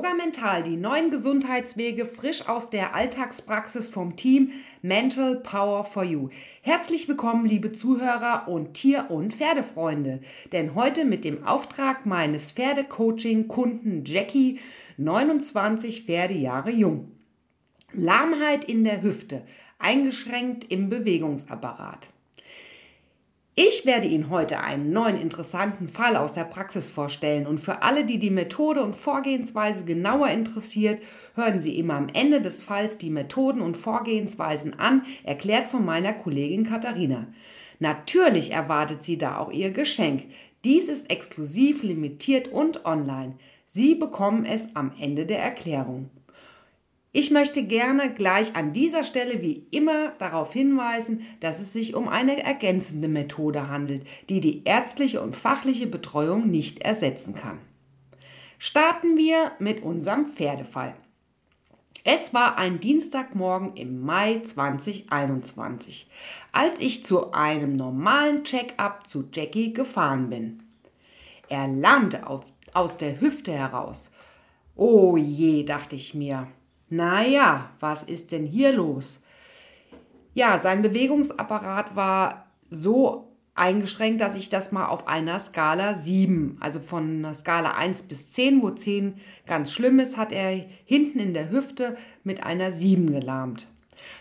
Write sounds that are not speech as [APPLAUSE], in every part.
Yoga Mental, die neuen Gesundheitswege frisch aus der Alltagspraxis vom Team Mental Power for You. Herzlich willkommen, liebe Zuhörer und Tier- und Pferdefreunde. Denn heute mit dem Auftrag meines Pferdecoaching-Kunden Jackie, 29 Pferdejahre jung. Lahmheit in der Hüfte, eingeschränkt im Bewegungsapparat. Ich werde Ihnen heute einen neuen interessanten Fall aus der Praxis vorstellen und für alle, die die Methode und Vorgehensweise genauer interessiert, hören Sie immer am Ende des Falls die Methoden und Vorgehensweisen an, erklärt von meiner Kollegin Katharina. Natürlich erwartet Sie da auch Ihr Geschenk. Dies ist exklusiv, limitiert und online. Sie bekommen es am Ende der Erklärung. Ich möchte gerne gleich an dieser Stelle wie immer darauf hinweisen, dass es sich um eine ergänzende Methode handelt, die die ärztliche und fachliche Betreuung nicht ersetzen kann. Starten wir mit unserem Pferdefall. Es war ein Dienstagmorgen im Mai 2021, als ich zu einem normalen Check-up zu Jackie gefahren bin. Er lahmte aus der Hüfte heraus. Oh je, dachte ich mir, naja, was ist denn hier los? Ja, sein Bewegungsapparat war so eingeschränkt, dass ich das mal auf einer Skala 7, also von einer Skala 1 bis 10, wo 10 ganz schlimm ist, hat er hinten in der Hüfte mit einer 7 gelahmt.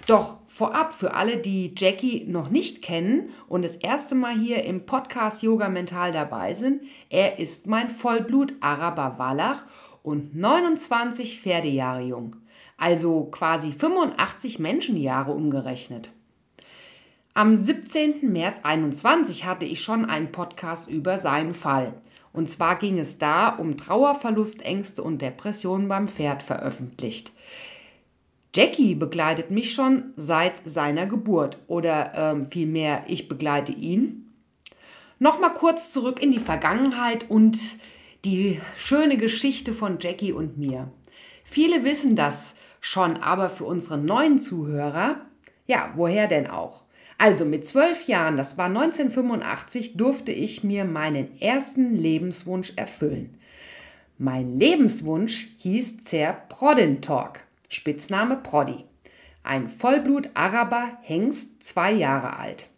Doch vorab für alle, die Jackie noch nicht kennen und das erste Mal hier im Podcast Yoga Mental dabei sind, er ist mein Vollblut-Araber Wallach und 29 Pferdejahre jung also quasi 85 Menschenjahre umgerechnet. Am 17. März 21 hatte ich schon einen Podcast über seinen Fall. Und zwar ging es da um Trauerverlustängste und Depressionen beim Pferd veröffentlicht. Jackie begleitet mich schon seit seiner Geburt oder ähm, vielmehr ich begleite ihn. Nochmal kurz zurück in die Vergangenheit und die schöne Geschichte von Jackie und mir. Viele wissen das schon, aber für unsere neuen Zuhörer, ja, woher denn auch? Also mit zwölf Jahren, das war 1985, durfte ich mir meinen ersten Lebenswunsch erfüllen. Mein Lebenswunsch hieß Zer Proddentalk, Spitzname Proddy. Ein Vollblut-Araber Hengst, zwei Jahre alt.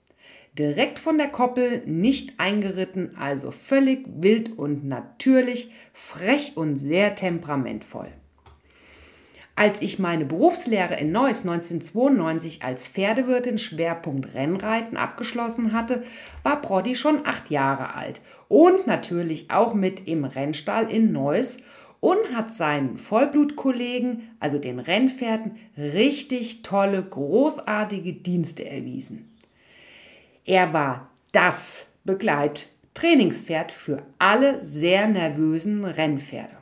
Direkt von der Koppel, nicht eingeritten, also völlig wild und natürlich, frech und sehr temperamentvoll. Als ich meine Berufslehre in Neuss 1992 als Pferdewirtin Schwerpunkt Rennreiten abgeschlossen hatte, war Proddy schon acht Jahre alt und natürlich auch mit im Rennstall in Neuss und hat seinen Vollblutkollegen, also den Rennpferden, richtig tolle, großartige Dienste erwiesen. Er war das Begleittrainingspferd für alle sehr nervösen Rennpferde.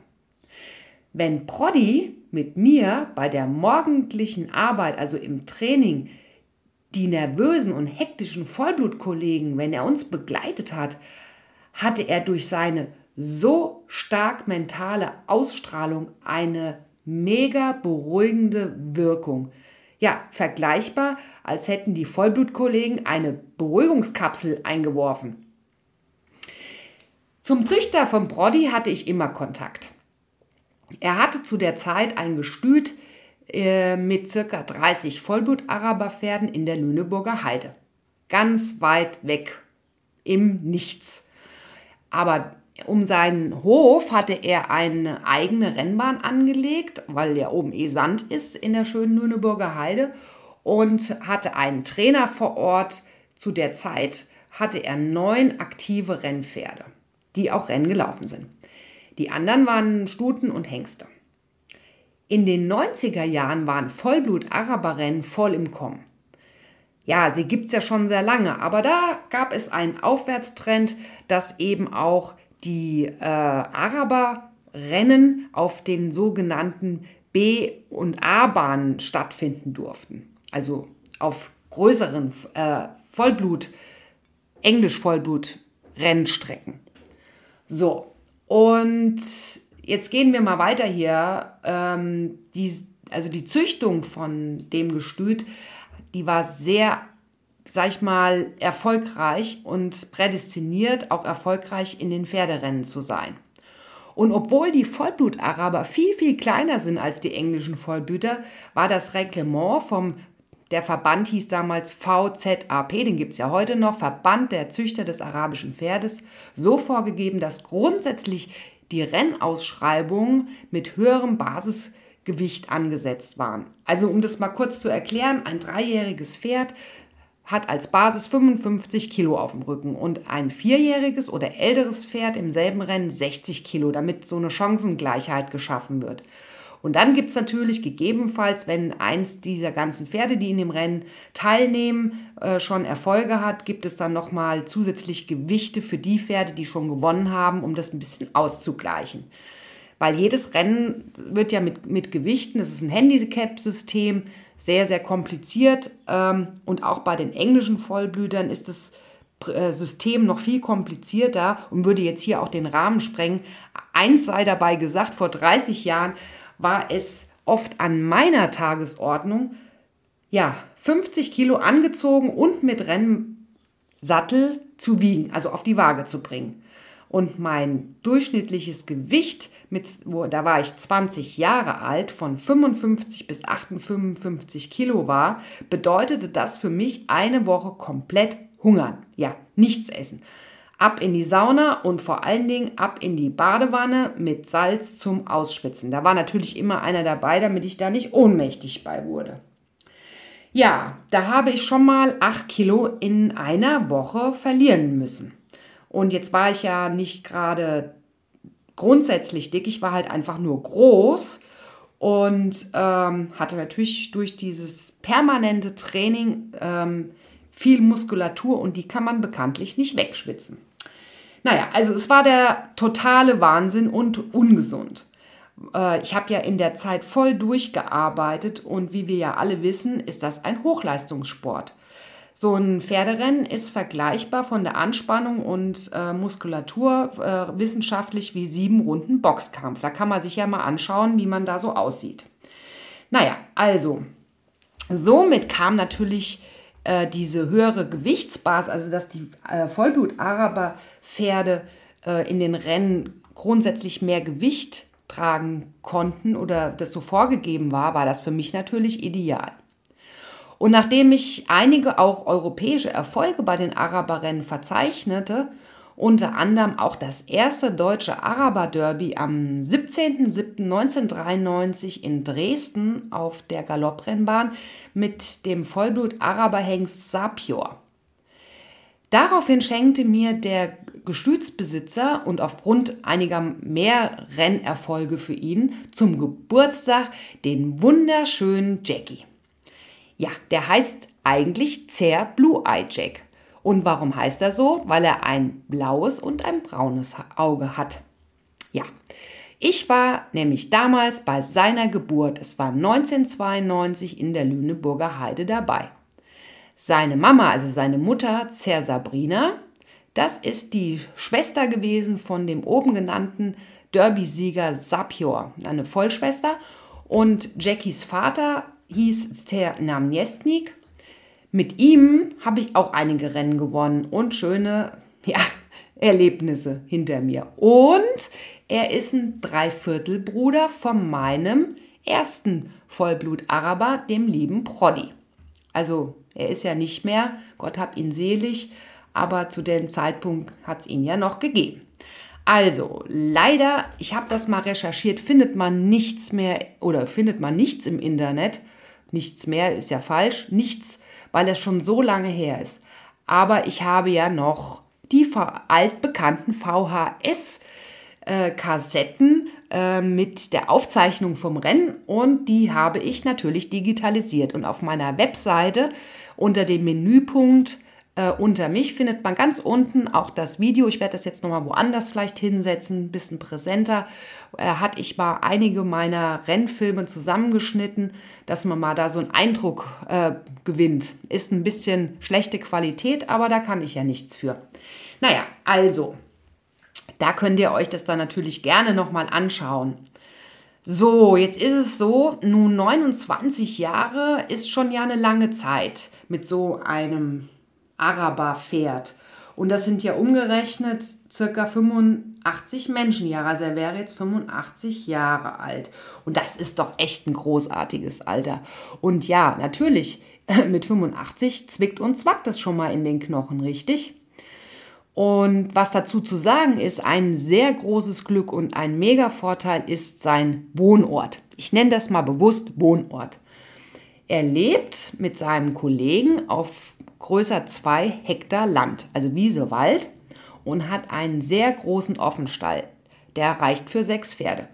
Wenn Proddy mit mir bei der morgendlichen Arbeit, also im Training, die nervösen und hektischen Vollblutkollegen, wenn er uns begleitet hat, hatte er durch seine so stark mentale Ausstrahlung eine mega beruhigende Wirkung. Ja, vergleichbar, als hätten die Vollblutkollegen eine Beruhigungskapsel eingeworfen. Zum Züchter von Brody hatte ich immer Kontakt. Er hatte zu der Zeit ein Gestüt äh, mit circa 30 Vollblut-Araberpferden in der Lüneburger Heide. Ganz weit weg im Nichts. Aber um seinen Hof hatte er eine eigene Rennbahn angelegt, weil ja oben eh Sand ist in der schönen Lüneburger Heide und hatte einen Trainer vor Ort. Zu der Zeit hatte er neun aktive Rennpferde, die auch Rennen gelaufen sind. Die anderen waren Stuten und Hengste. In den 90er Jahren waren Vollblut-Araberrennen voll im Kommen. Ja, sie gibt es ja schon sehr lange, aber da gab es einen Aufwärtstrend, dass eben auch die äh, Araberrennen auf den sogenannten B- und A-Bahnen stattfinden durften. Also auf größeren äh, Vollblut, Englisch-Vollblut-Rennstrecken. So, und jetzt gehen wir mal weiter hier. Ähm, die, also die Züchtung von dem Gestüt, die war sehr, sag ich mal, erfolgreich und prädestiniert, auch erfolgreich in den Pferderennen zu sein. Und obwohl die Vollblut-Araber viel, viel kleiner sind als die englischen Vollblüter, war das Reglement vom der Verband hieß damals VZAP, den gibt es ja heute noch, Verband der Züchter des arabischen Pferdes, so vorgegeben, dass grundsätzlich die Rennausschreibungen mit höherem Basisgewicht angesetzt waren. Also um das mal kurz zu erklären, ein dreijähriges Pferd hat als Basis 55 Kilo auf dem Rücken und ein vierjähriges oder älteres Pferd im selben Rennen 60 Kilo, damit so eine Chancengleichheit geschaffen wird. Und dann gibt es natürlich gegebenenfalls, wenn eins dieser ganzen Pferde, die in dem Rennen teilnehmen, äh, schon Erfolge hat, gibt es dann nochmal zusätzlich Gewichte für die Pferde, die schon gewonnen haben, um das ein bisschen auszugleichen. Weil jedes Rennen wird ja mit, mit Gewichten, das ist ein Handicap-System, sehr, sehr kompliziert. Ähm, und auch bei den englischen Vollblütern ist das äh, System noch viel komplizierter und würde jetzt hier auch den Rahmen sprengen. Eins sei dabei gesagt, vor 30 Jahren war es oft an meiner Tagesordnung, ja, 50 Kilo angezogen und mit Rennsattel zu wiegen, also auf die Waage zu bringen. Und mein durchschnittliches Gewicht, mit, da war ich 20 Jahre alt, von 55 bis 58 Kilo war, bedeutete das für mich eine Woche komplett hungern. Ja, nichts essen ab in die Sauna und vor allen Dingen ab in die Badewanne mit Salz zum Ausschwitzen. Da war natürlich immer einer dabei, damit ich da nicht ohnmächtig bei wurde. Ja, da habe ich schon mal 8 Kilo in einer Woche verlieren müssen. Und jetzt war ich ja nicht gerade grundsätzlich dick, ich war halt einfach nur groß und ähm, hatte natürlich durch dieses permanente Training ähm, viel Muskulatur und die kann man bekanntlich nicht wegschwitzen. Naja, also es war der totale Wahnsinn und ungesund. Äh, ich habe ja in der Zeit voll durchgearbeitet und wie wir ja alle wissen, ist das ein Hochleistungssport. So ein Pferderennen ist vergleichbar von der Anspannung und äh, Muskulatur äh, wissenschaftlich wie sieben Runden Boxkampf. Da kann man sich ja mal anschauen, wie man da so aussieht. Naja, also, somit kam natürlich äh, diese höhere Gewichtsbasis, also dass die äh, Vollblut-Araber-Pferde äh, in den Rennen grundsätzlich mehr Gewicht tragen konnten oder das so vorgegeben war, war das für mich natürlich ideal. Und nachdem ich einige auch europäische Erfolge bei den Araberrennen verzeichnete, unter anderem auch das erste deutsche Araber-Derby am 17.07.1993 in Dresden auf der Galopprennbahn mit dem Vollblut-Araberhengst Sapior. Daraufhin schenkte mir der Gestützbesitzer und aufgrund einiger mehr Rennerfolge für ihn zum Geburtstag den wunderschönen Jackie. Ja, der heißt eigentlich Zer Blue Eye Jack. Und warum heißt er so? Weil er ein blaues und ein braunes Auge hat. Ja, ich war nämlich damals bei seiner Geburt, es war 1992 in der Lüneburger Heide dabei. Seine Mama, also seine Mutter, Zer Sabrina, das ist die Schwester gewesen von dem oben genannten Derby-Sieger Sapior, eine Vollschwester. Und Jackies Vater hieß Zer Namniestnik mit ihm habe ich auch einige Rennen gewonnen und schöne ja, Erlebnisse hinter mir. Und er ist ein Dreiviertelbruder von meinem ersten Vollblut-Araber, dem lieben Proddy. Also er ist ja nicht mehr, Gott hab ihn selig, aber zu dem Zeitpunkt hat es ihn ja noch gegeben. Also, leider, ich habe das mal recherchiert, findet man nichts mehr oder findet man nichts im Internet. Nichts mehr ist ja falsch, nichts weil es schon so lange her ist. Aber ich habe ja noch die altbekannten VHS-Kassetten äh, mit der Aufzeichnung vom Rennen und die habe ich natürlich digitalisiert. Und auf meiner Webseite unter dem Menüpunkt äh, unter mich findet man ganz unten auch das Video. Ich werde das jetzt nochmal woanders vielleicht hinsetzen, ein bisschen präsenter. Äh, hatte ich mal einige meiner Rennfilme zusammengeschnitten, dass man mal da so einen Eindruck äh, gewinnt. Ist ein bisschen schlechte Qualität, aber da kann ich ja nichts für. Naja, also, da könnt ihr euch das dann natürlich gerne nochmal anschauen. So, jetzt ist es so, nun 29 Jahre ist schon ja eine lange Zeit mit so einem Araber fährt. Und das sind ja umgerechnet circa 85 Menschenjahre. Also er wäre jetzt 85 Jahre alt. Und das ist doch echt ein großartiges Alter. Und ja, natürlich, [LAUGHS] mit 85 zwickt und zwackt es schon mal in den Knochen, richtig? Und was dazu zu sagen ist, ein sehr großes Glück und ein mega Vorteil ist sein Wohnort. Ich nenne das mal bewusst Wohnort. Er lebt mit seinem Kollegen auf größer zwei Hektar Land, also Wiese, Wald, und hat einen sehr großen Offenstall. Der reicht für sechs Pferde.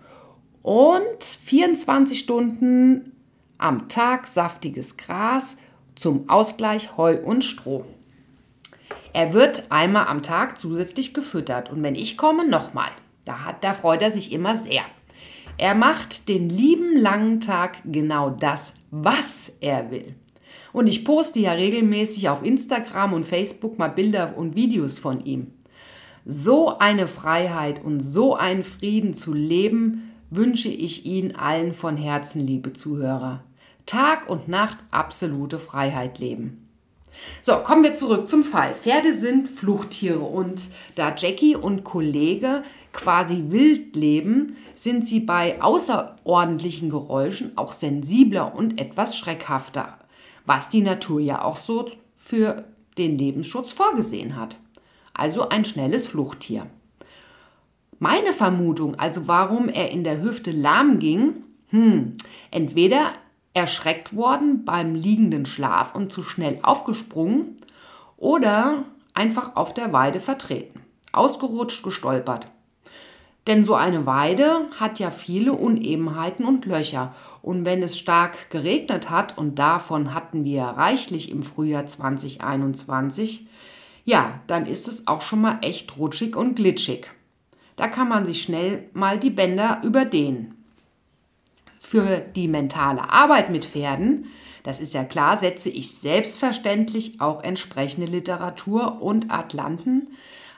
Und 24 Stunden am Tag saftiges Gras, zum Ausgleich Heu und Stroh. Er wird einmal am Tag zusätzlich gefüttert und wenn ich komme, nochmal. Da, da freut er sich immer sehr. Er macht den lieben langen Tag genau das, was er will. Und ich poste ja regelmäßig auf Instagram und Facebook mal Bilder und Videos von ihm. So eine Freiheit und so einen Frieden zu leben, wünsche ich Ihnen allen von Herzen, liebe Zuhörer. Tag und Nacht absolute Freiheit leben. So, kommen wir zurück zum Fall. Pferde sind Fluchttiere und da Jackie und Kollege quasi wild leben, sind sie bei außerordentlichen Geräuschen auch sensibler und etwas schreckhafter, was die Natur ja auch so für den Lebensschutz vorgesehen hat. Also ein schnelles Fluchttier. Meine Vermutung, also warum er in der Hüfte lahm ging, hm, entweder erschreckt worden beim liegenden Schlaf und zu schnell aufgesprungen oder einfach auf der Weide vertreten, ausgerutscht, gestolpert. Denn so eine Weide hat ja viele Unebenheiten und Löcher. Und wenn es stark geregnet hat, und davon hatten wir reichlich im Frühjahr 2021, ja, dann ist es auch schon mal echt rutschig und glitschig. Da kann man sich schnell mal die Bänder überdehnen. Für die mentale Arbeit mit Pferden, das ist ja klar, setze ich selbstverständlich auch entsprechende Literatur und Atlanten,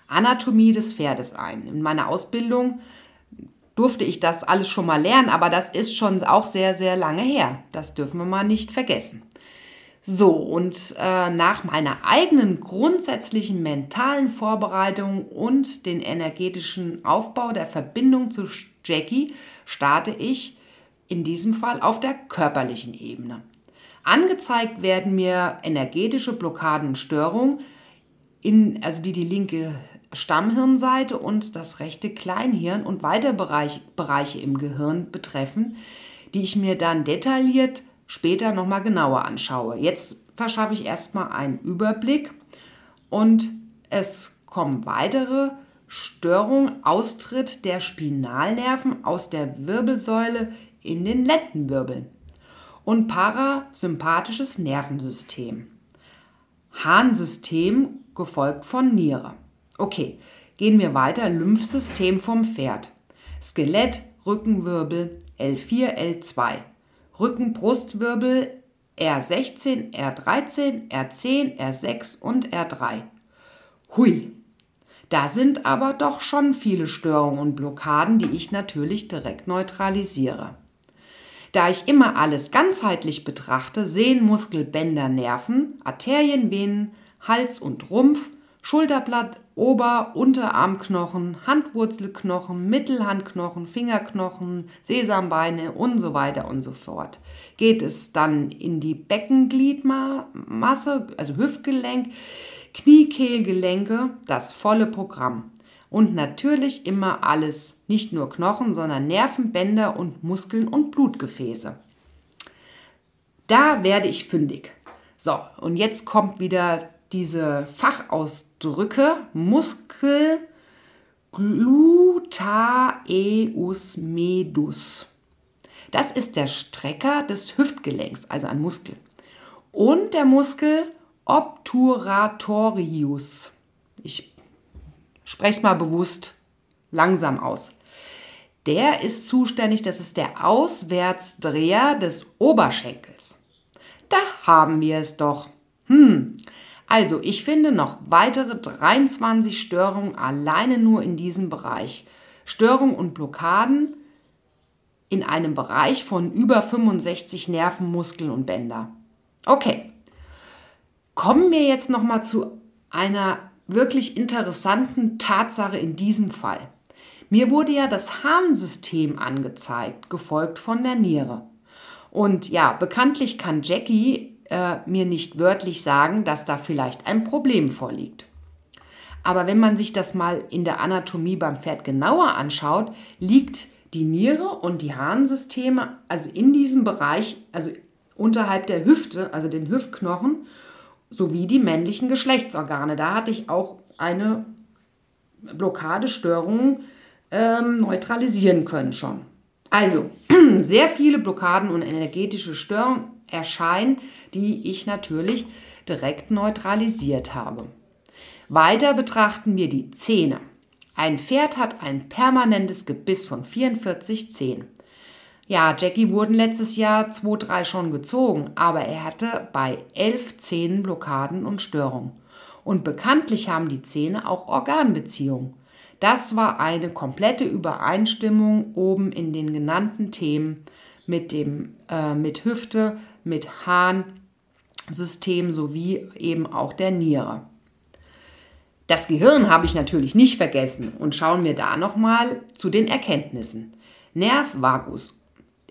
Anatomie des Pferdes ein. In meiner Ausbildung durfte ich das alles schon mal lernen, aber das ist schon auch sehr, sehr lange her. Das dürfen wir mal nicht vergessen. So, und äh, nach meiner eigenen grundsätzlichen mentalen Vorbereitung und den energetischen Aufbau der Verbindung zu Jackie starte ich in diesem Fall auf der körperlichen Ebene. Angezeigt werden mir energetische Blockaden und Störungen, in, also die die linke Stammhirnseite und das rechte Kleinhirn und weitere Bereich, Bereiche im Gehirn betreffen, die ich mir dann detailliert später nochmal genauer anschaue. Jetzt verschaffe ich erstmal einen Überblick und es kommen weitere Störungen, Austritt der Spinalnerven aus der Wirbelsäule in den Lendenwirbeln und parasympathisches Nervensystem. Harnsystem gefolgt von Niere. Okay, gehen wir weiter. Lymphsystem vom Pferd. Skelett, Rückenwirbel L4, L2. Rücken-Brustwirbel R16, R13, R10, R6 und R3. Hui, da sind aber doch schon viele Störungen und Blockaden, die ich natürlich direkt neutralisiere. Da ich immer alles ganzheitlich betrachte, sehen Muskel, Bänder, Nerven, Arterien, Venen, Hals und Rumpf, Schulterblatt, Ober-, Unterarmknochen, Handwurzelknochen, Mittelhandknochen, Fingerknochen, Sesambeine und so weiter und so fort. Geht es dann in die Beckengliedmasse, also Hüftgelenk, Kniekehlgelenke, das volle Programm. Und natürlich immer alles, nicht nur Knochen, sondern Nerven, Bänder und Muskeln und Blutgefäße. Da werde ich fündig. So, und jetzt kommt wieder diese Fachausdrücke Muskel Gluteus medus. Das ist der Strecker des Hüftgelenks, also ein Muskel. Und der Muskel obturatorius. Ich spreche es mal bewusst langsam aus. Der ist zuständig, das ist der Auswärtsdreher des Oberschenkels. Da haben wir es doch. Hm, also ich finde noch weitere 23 Störungen alleine nur in diesem Bereich. Störungen und Blockaden in einem Bereich von über 65 Nerven, Muskeln und Bänder. Okay, kommen wir jetzt noch mal zu einer wirklich interessanten Tatsache in diesem Fall. Mir wurde ja das Harnsystem angezeigt, gefolgt von der Niere. Und ja, bekanntlich kann Jackie äh, mir nicht wörtlich sagen, dass da vielleicht ein Problem vorliegt. Aber wenn man sich das mal in der Anatomie beim Pferd genauer anschaut, liegt die Niere und die Harnsysteme also in diesem Bereich, also unterhalb der Hüfte, also den Hüftknochen, sowie die männlichen Geschlechtsorgane. Da hatte ich auch eine Blockadestörung ähm, neutralisieren können schon. Also, [CLEARS THROAT] sehr viele Blockaden und energetische Störungen erscheinen, die ich natürlich direkt neutralisiert habe. Weiter betrachten wir die Zähne. Ein Pferd hat ein permanentes Gebiss von 44 Zähnen. Ja, Jackie wurden letztes Jahr 2, 3 schon gezogen, aber er hatte bei 11 Zähnen Blockaden und Störungen. Und bekanntlich haben die Zähne auch Organbeziehungen. Das war eine komplette Übereinstimmung oben in den genannten Themen mit, dem, äh, mit Hüfte, mit Harnsystem sowie eben auch der Niere. Das Gehirn habe ich natürlich nicht vergessen und schauen wir da nochmal zu den Erkenntnissen. Nerv vagus,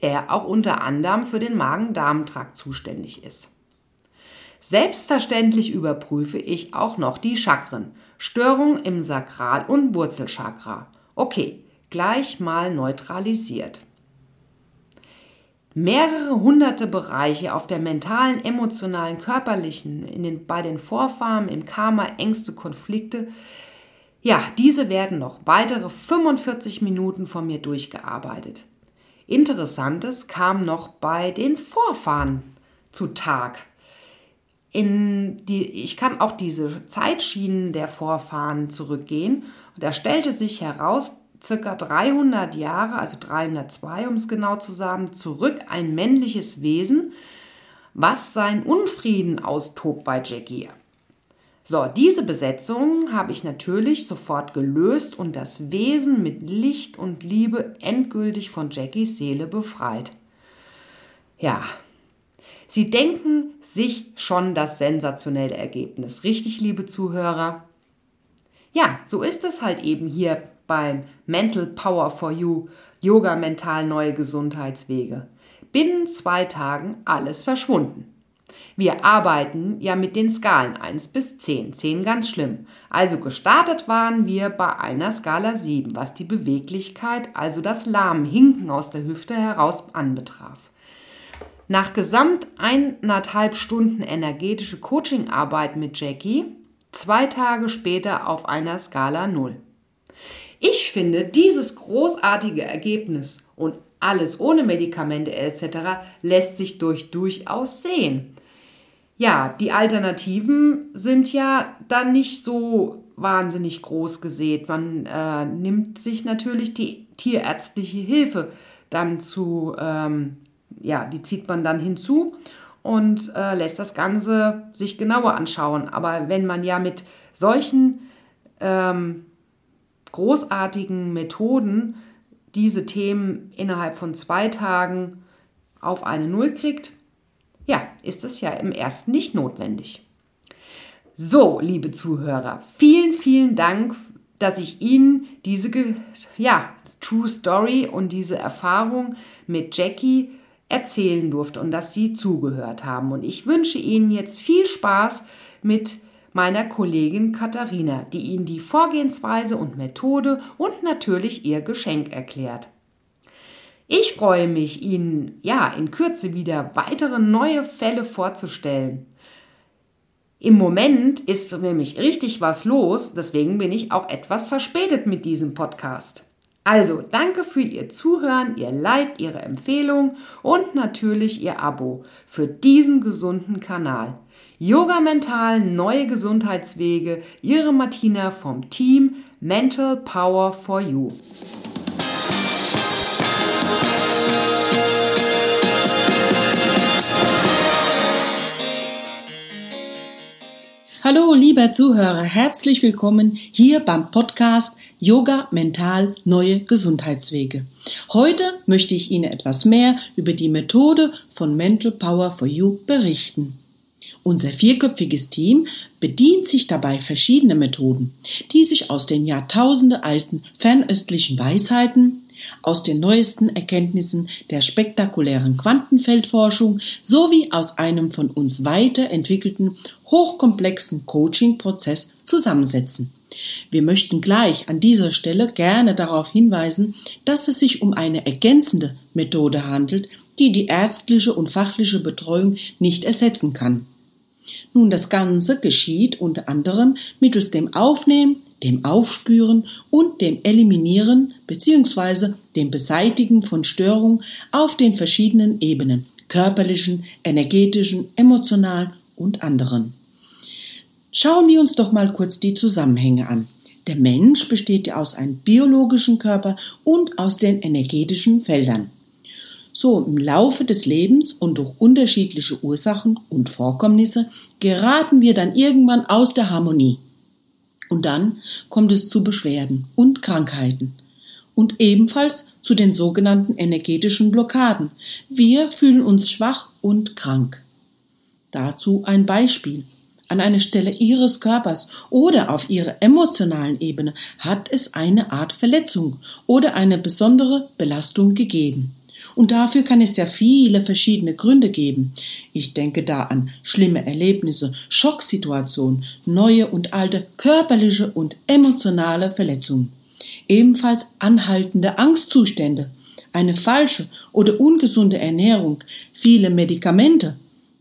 der auch unter anderem für den Magen-Darm-Trakt zuständig ist. Selbstverständlich überprüfe ich auch noch die Chakren. Störung im Sakral- und Wurzelchakra. Okay, gleich mal neutralisiert. Mehrere hunderte Bereiche auf der mentalen, emotionalen, körperlichen, in den, bei den Vorfahren, im Karma, Ängste, Konflikte. Ja, diese werden noch weitere 45 Minuten von mir durchgearbeitet. Interessantes kam noch bei den Vorfahren zu Tag in die, ich kann auch diese Zeitschienen der Vorfahren zurückgehen. Und da stellte sich heraus, circa 300 Jahre, also 302, um es genau zu sagen, zurück ein männliches Wesen, was seinen Unfrieden austobt bei Jackie. So, diese Besetzung habe ich natürlich sofort gelöst und das Wesen mit Licht und Liebe endgültig von Jackies Seele befreit. Ja, Sie denken sich schon das sensationelle Ergebnis. Richtig, liebe Zuhörer? Ja, so ist es halt eben hier beim Mental Power for You, Yoga Mental Neue Gesundheitswege. Binnen zwei Tagen alles verschwunden. Wir arbeiten ja mit den Skalen 1 bis 10, 10 ganz schlimm. Also gestartet waren wir bei einer Skala 7, was die Beweglichkeit, also das Lahmhinken aus der Hüfte heraus anbetraf. Nach gesamt eineinhalb Stunden energetische Coachingarbeit mit Jackie, zwei Tage später auf einer Skala 0. Ich finde, dieses großartige Ergebnis und alles ohne Medikamente etc. lässt sich durch durchaus sehen. Ja, die Alternativen sind ja dann nicht so wahnsinnig groß gesät. Man äh, nimmt sich natürlich die tierärztliche Hilfe dann zu ähm, ja, die zieht man dann hinzu und äh, lässt das Ganze sich genauer anschauen. Aber wenn man ja mit solchen ähm, großartigen Methoden diese Themen innerhalb von zwei Tagen auf eine Null kriegt, ja, ist es ja im ersten nicht notwendig. So, liebe Zuhörer, vielen, vielen Dank, dass ich Ihnen diese ja, True Story und diese Erfahrung mit Jackie erzählen durfte und dass Sie zugehört haben. Und ich wünsche Ihnen jetzt viel Spaß mit meiner Kollegin Katharina, die Ihnen die Vorgehensweise und Methode und natürlich Ihr Geschenk erklärt. Ich freue mich, Ihnen ja in Kürze wieder weitere neue Fälle vorzustellen. Im Moment ist nämlich richtig was los, deswegen bin ich auch etwas verspätet mit diesem Podcast. Also danke für Ihr Zuhören, Ihr Like, Ihre Empfehlung und natürlich Ihr Abo für diesen gesunden Kanal. Yoga Mental, neue Gesundheitswege, Ihre Martina vom Team Mental Power for You. Hallo, lieber Zuhörer, herzlich willkommen hier beim Podcast Yoga Mental Neue Gesundheitswege. Heute möchte ich Ihnen etwas mehr über die Methode von Mental Power for You berichten. Unser vierköpfiges Team bedient sich dabei verschiedener Methoden, die sich aus den Jahrtausende alten fernöstlichen Weisheiten, aus den neuesten Erkenntnissen der spektakulären Quantenfeldforschung sowie aus einem von uns weiterentwickelten hochkomplexen Coaching-Prozess zusammensetzen. Wir möchten gleich an dieser Stelle gerne darauf hinweisen, dass es sich um eine ergänzende Methode handelt, die die ärztliche und fachliche Betreuung nicht ersetzen kann. Nun, das Ganze geschieht unter anderem mittels dem Aufnehmen, dem Aufspüren und dem Eliminieren bzw. dem Beseitigen von Störungen auf den verschiedenen Ebenen körperlichen, energetischen, emotionalen und anderen. Schauen wir uns doch mal kurz die Zusammenhänge an. Der Mensch besteht ja aus einem biologischen Körper und aus den energetischen Feldern. So im Laufe des Lebens und durch unterschiedliche Ursachen und Vorkommnisse geraten wir dann irgendwann aus der Harmonie. Und dann kommt es zu Beschwerden und Krankheiten und ebenfalls zu den sogenannten energetischen Blockaden. Wir fühlen uns schwach und krank. Dazu ein Beispiel. An einer Stelle Ihres Körpers oder auf Ihrer emotionalen Ebene hat es eine Art Verletzung oder eine besondere Belastung gegeben. Und dafür kann es ja viele verschiedene Gründe geben. Ich denke da an schlimme Erlebnisse, Schocksituationen, neue und alte körperliche und emotionale Verletzungen. Ebenfalls anhaltende Angstzustände, eine falsche oder ungesunde Ernährung, viele Medikamente,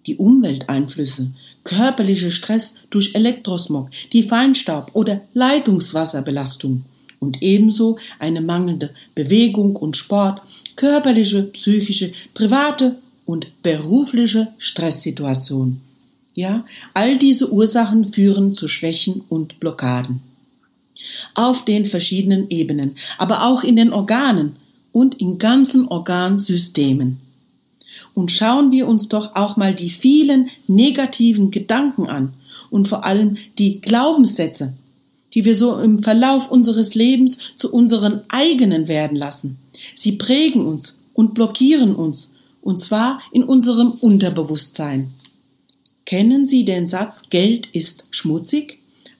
die Umwelteinflüsse, körperlicher Stress durch Elektrosmog, die Feinstaub oder Leitungswasserbelastung und ebenso eine mangelnde Bewegung und Sport, körperliche, psychische, private und berufliche Stresssituation. Ja, all diese Ursachen führen zu Schwächen und Blockaden. Auf den verschiedenen Ebenen, aber auch in den Organen und in ganzen Organsystemen. Und schauen wir uns doch auch mal die vielen negativen Gedanken an und vor allem die Glaubenssätze, die wir so im Verlauf unseres Lebens zu unseren eigenen werden lassen. Sie prägen uns und blockieren uns, und zwar in unserem Unterbewusstsein. Kennen Sie den Satz Geld ist schmutzig?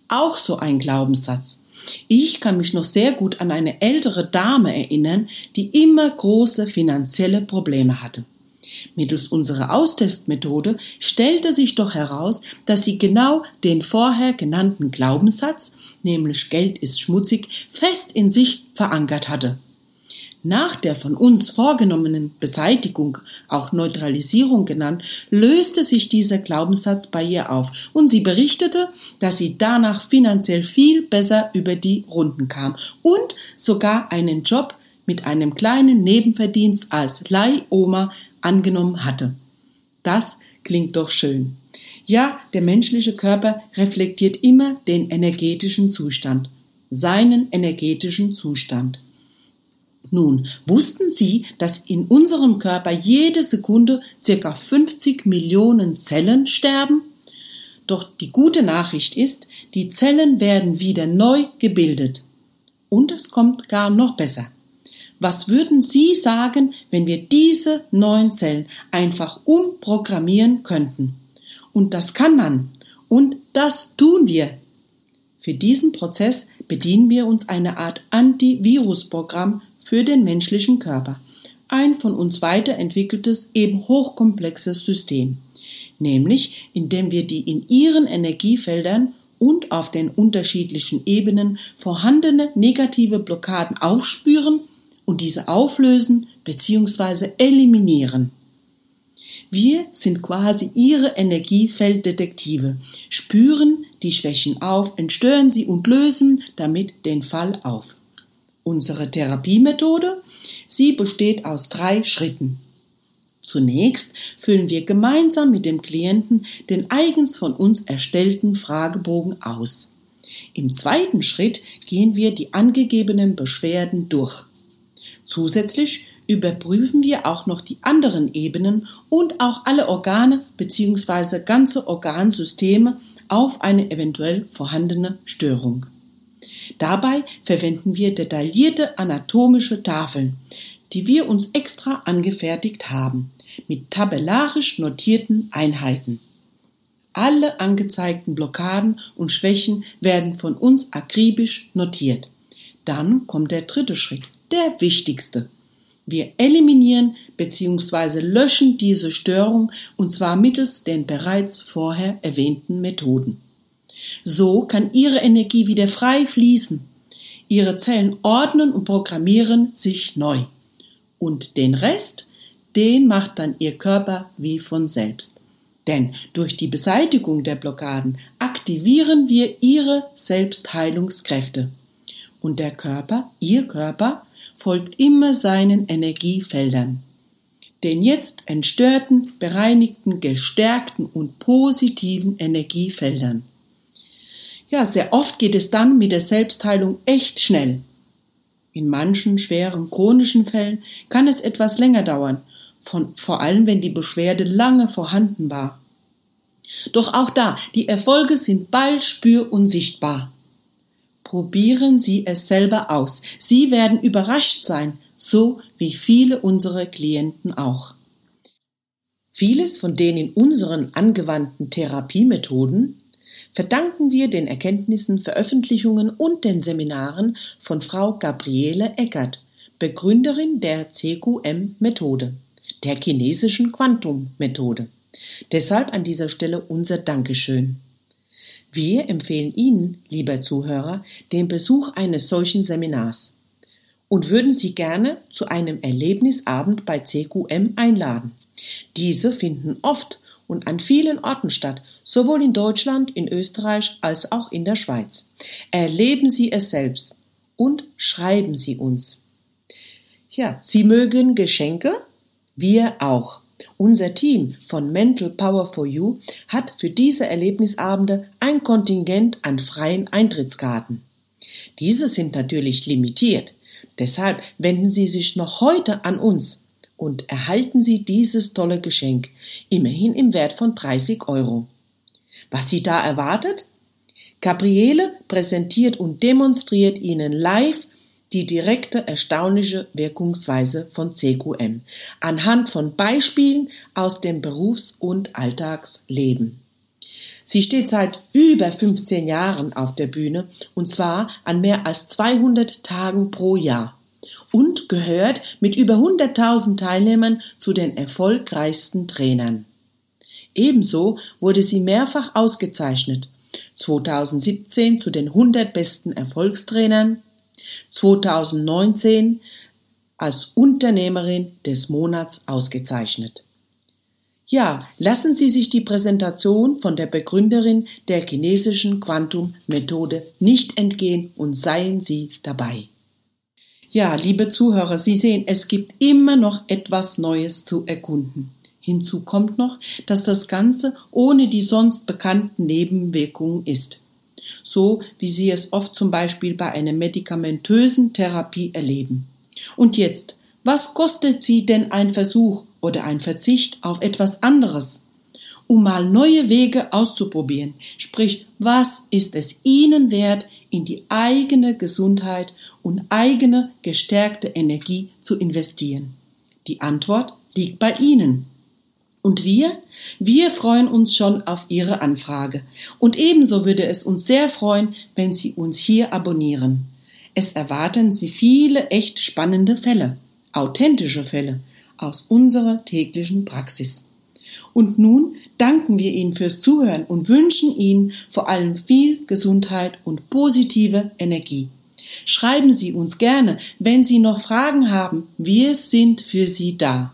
Auch so ein Glaubenssatz. Ich kann mich noch sehr gut an eine ältere Dame erinnern, die immer große finanzielle Probleme hatte. Mittels unserer Austestmethode stellte sich doch heraus, dass sie genau den vorher genannten Glaubenssatz, nämlich Geld ist schmutzig, fest in sich verankert hatte. Nach der von uns vorgenommenen Beseitigung, auch Neutralisierung genannt, löste sich dieser Glaubenssatz bei ihr auf und sie berichtete, dass sie danach finanziell viel besser über die Runden kam und sogar einen Job mit einem kleinen Nebenverdienst als Leihoma angenommen hatte. Das klingt doch schön. Ja, der menschliche Körper reflektiert immer den energetischen Zustand, seinen energetischen Zustand. Nun, wussten Sie, dass in unserem Körper jede Sekunde circa 50 Millionen Zellen sterben? Doch die gute Nachricht ist, die Zellen werden wieder neu gebildet. Und es kommt gar noch besser. Was würden Sie sagen, wenn wir diese neuen Zellen einfach umprogrammieren könnten? Und das kann man. Und das tun wir. Für diesen Prozess bedienen wir uns einer Art Antivirusprogramm für den menschlichen Körper. Ein von uns weiterentwickeltes, eben hochkomplexes System. Nämlich, indem wir die in ihren Energiefeldern und auf den unterschiedlichen Ebenen vorhandene negative Blockaden aufspüren und diese auflösen bzw. eliminieren. Wir sind quasi ihre Energiefelddetektive, spüren die Schwächen auf, entstören sie und lösen damit den Fall auf. Unsere Therapiemethode, sie besteht aus drei Schritten. Zunächst füllen wir gemeinsam mit dem Klienten den eigens von uns erstellten Fragebogen aus. Im zweiten Schritt gehen wir die angegebenen Beschwerden durch. Zusätzlich überprüfen wir auch noch die anderen Ebenen und auch alle Organe bzw. ganze Organsysteme auf eine eventuell vorhandene Störung. Dabei verwenden wir detaillierte anatomische Tafeln, die wir uns extra angefertigt haben, mit tabellarisch notierten Einheiten. Alle angezeigten Blockaden und Schwächen werden von uns akribisch notiert. Dann kommt der dritte Schritt, der wichtigste. Wir eliminieren bzw. löschen diese Störung und zwar mittels den bereits vorher erwähnten Methoden. So kann Ihre Energie wieder frei fließen. Ihre Zellen ordnen und programmieren sich neu. Und den Rest, den macht dann Ihr Körper wie von selbst. Denn durch die Beseitigung der Blockaden aktivieren wir ihre Selbstheilungskräfte. Und der Körper, Ihr Körper, folgt immer seinen Energiefeldern. Den jetzt entstörten, bereinigten, gestärkten und positiven Energiefeldern. Ja, sehr oft geht es dann mit der Selbstheilung echt schnell. In manchen schweren chronischen Fällen kann es etwas länger dauern von, vor allem wenn die Beschwerde lange vorhanden war. Doch auch da, die Erfolge sind bald spür- und sichtbar. Probieren Sie es selber aus. Sie werden überrascht sein, so wie viele unserer Klienten auch. Vieles von den in unseren angewandten Therapiemethoden verdanken wir den Erkenntnissen, Veröffentlichungen und den Seminaren von Frau Gabriele Eckert, Begründerin der CQM-Methode der chinesischen Quantum-Methode. Deshalb an dieser Stelle unser Dankeschön. Wir empfehlen Ihnen, lieber Zuhörer, den Besuch eines solchen Seminars und würden Sie gerne zu einem Erlebnisabend bei CQM einladen. Diese finden oft und an vielen Orten statt, sowohl in Deutschland, in Österreich als auch in der Schweiz. Erleben Sie es selbst und schreiben Sie uns. Ja, Sie mögen Geschenke wir auch. Unser Team von Mental Power for You hat für diese Erlebnisabende ein Kontingent an freien Eintrittskarten. Diese sind natürlich limitiert. Deshalb wenden Sie sich noch heute an uns und erhalten Sie dieses tolle Geschenk, immerhin im Wert von 30 Euro. Was Sie da erwartet? Gabriele präsentiert und demonstriert Ihnen live die direkte erstaunliche Wirkungsweise von CQM anhand von Beispielen aus dem Berufs- und Alltagsleben. Sie steht seit über 15 Jahren auf der Bühne und zwar an mehr als 200 Tagen pro Jahr und gehört mit über 100.000 Teilnehmern zu den erfolgreichsten Trainern. Ebenso wurde sie mehrfach ausgezeichnet. 2017 zu den 100 besten Erfolgstrainern, 2019 als Unternehmerin des Monats ausgezeichnet. Ja, lassen Sie sich die Präsentation von der Begründerin der chinesischen Quantum-Methode nicht entgehen und seien Sie dabei. Ja, liebe Zuhörer, Sie sehen, es gibt immer noch etwas Neues zu erkunden. Hinzu kommt noch, dass das Ganze ohne die sonst bekannten Nebenwirkungen ist so wie Sie es oft zum Beispiel bei einer medikamentösen Therapie erleben. Und jetzt, was kostet Sie denn ein Versuch oder ein Verzicht auf etwas anderes? Um mal neue Wege auszuprobieren, sprich, was ist es Ihnen wert, in die eigene Gesundheit und eigene gestärkte Energie zu investieren? Die Antwort liegt bei Ihnen. Und wir? Wir freuen uns schon auf Ihre Anfrage. Und ebenso würde es uns sehr freuen, wenn Sie uns hier abonnieren. Es erwarten Sie viele echt spannende Fälle, authentische Fälle aus unserer täglichen Praxis. Und nun danken wir Ihnen fürs Zuhören und wünschen Ihnen vor allem viel Gesundheit und positive Energie. Schreiben Sie uns gerne, wenn Sie noch Fragen haben. Wir sind für Sie da.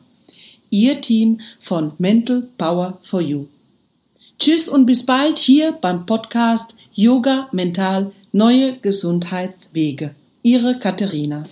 Ihr Team von Mental Power for You. Tschüss und bis bald hier beim Podcast Yoga Mental Neue Gesundheitswege. Ihre Katharina.